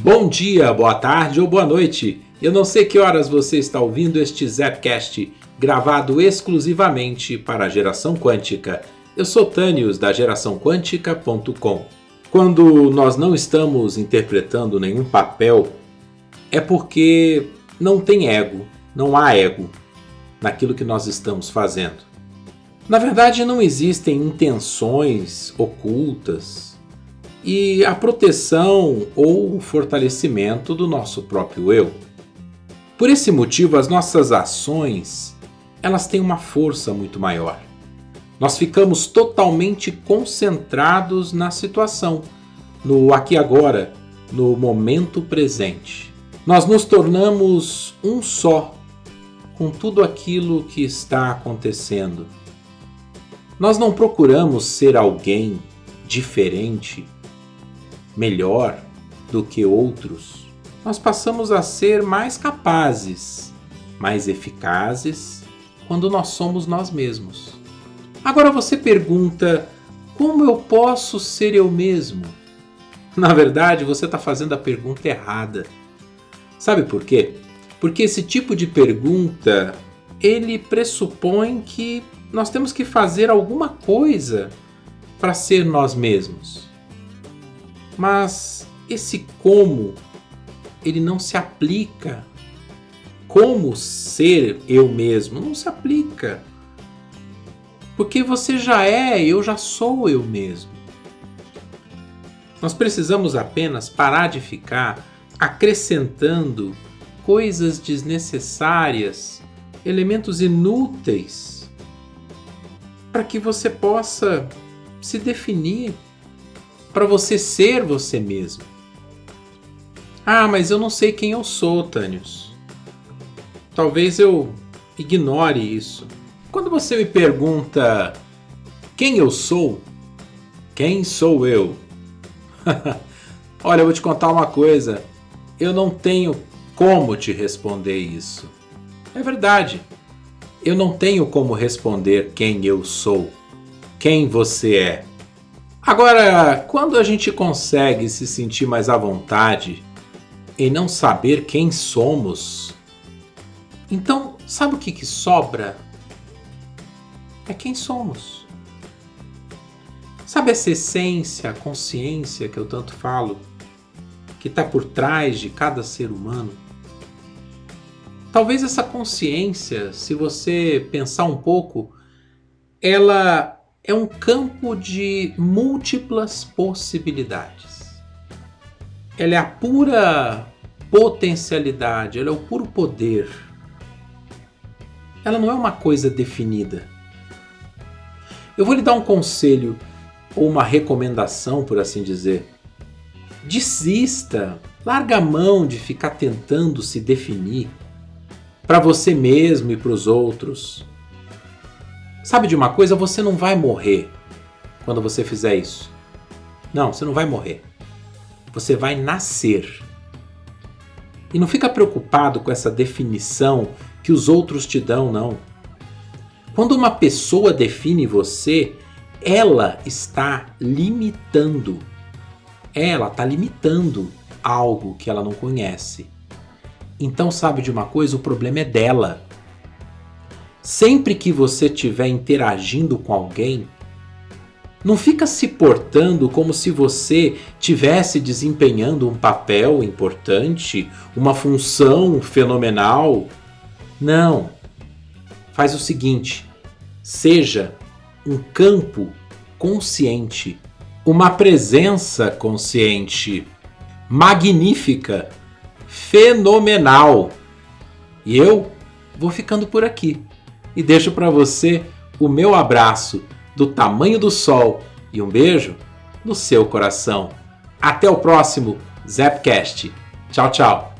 Bom dia, boa tarde ou boa noite. Eu não sei que horas você está ouvindo este Zapcast, gravado exclusivamente para a geração quântica. Eu sou Tânios da geraçãoquântica.com. Quando nós não estamos interpretando nenhum papel, é porque não tem ego, não há ego naquilo que nós estamos fazendo. Na verdade, não existem intenções ocultas e a proteção ou o fortalecimento do nosso próprio eu. Por esse motivo, as nossas ações, elas têm uma força muito maior. Nós ficamos totalmente concentrados na situação, no aqui agora, no momento presente. Nós nos tornamos um só com tudo aquilo que está acontecendo. Nós não procuramos ser alguém diferente, melhor do que outros. Nós passamos a ser mais capazes, mais eficazes quando nós somos nós mesmos. Agora você pergunta: como eu posso ser eu mesmo? Na verdade, você está fazendo a pergunta errada. Sabe por quê? Porque esse tipo de pergunta ele pressupõe que nós temos que fazer alguma coisa para ser nós mesmos. Mas esse como ele não se aplica. Como ser eu mesmo não se aplica. Porque você já é, eu já sou eu mesmo. Nós precisamos apenas parar de ficar acrescentando coisas desnecessárias, elementos inúteis, para que você possa se definir, para você ser você mesmo. Ah, mas eu não sei quem eu sou, Tânios. Talvez eu ignore isso. Quando você me pergunta quem eu sou, quem sou eu? Olha, eu vou te contar uma coisa. Eu não tenho como te responder isso. É verdade. Eu não tenho como responder quem eu sou, quem você é. Agora, quando a gente consegue se sentir mais à vontade em não saber quem somos, então sabe o que, que sobra? É quem somos. Sabe essa essência, a consciência que eu tanto falo, que está por trás de cada ser humano? Talvez essa consciência, se você pensar um pouco, ela é um campo de múltiplas possibilidades. Ela é a pura potencialidade, ela é o puro poder. Ela não é uma coisa definida. Eu vou lhe dar um conselho ou uma recomendação, por assim dizer. Desista, larga a mão de ficar tentando se definir para você mesmo e para os outros. Sabe de uma coisa? Você não vai morrer quando você fizer isso. Não, você não vai morrer. Você vai nascer. E não fica preocupado com essa definição que os outros te dão, não. Quando uma pessoa define você, ela está limitando. Ela está limitando algo que ela não conhece. Então, sabe de uma coisa? O problema é dela. Sempre que você estiver interagindo com alguém, não fica se portando como se você tivesse desempenhando um papel importante, uma função fenomenal. Não. Faz o seguinte: seja um campo consciente, uma presença consciente, magnífica fenomenal. E eu vou ficando por aqui e deixo para você o meu abraço do tamanho do sol e um beijo no seu coração. Até o próximo Zapcast. Tchau, tchau.